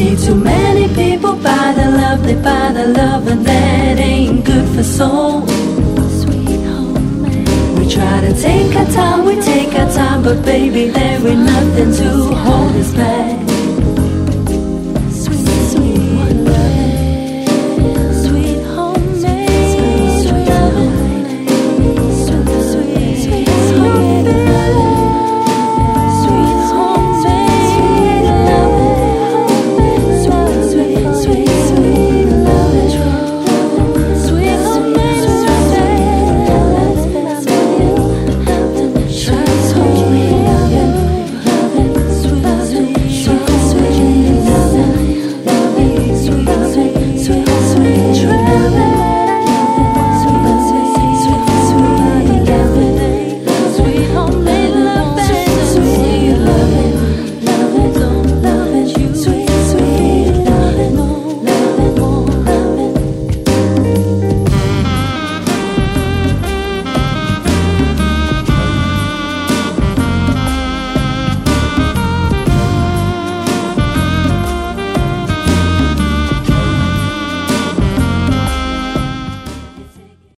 see too many people buy the love, they buy the love, and that ain't good for soul. Sweet home. We try to take our time, we take our time, but baby, there ain't nothing to hold. perfect.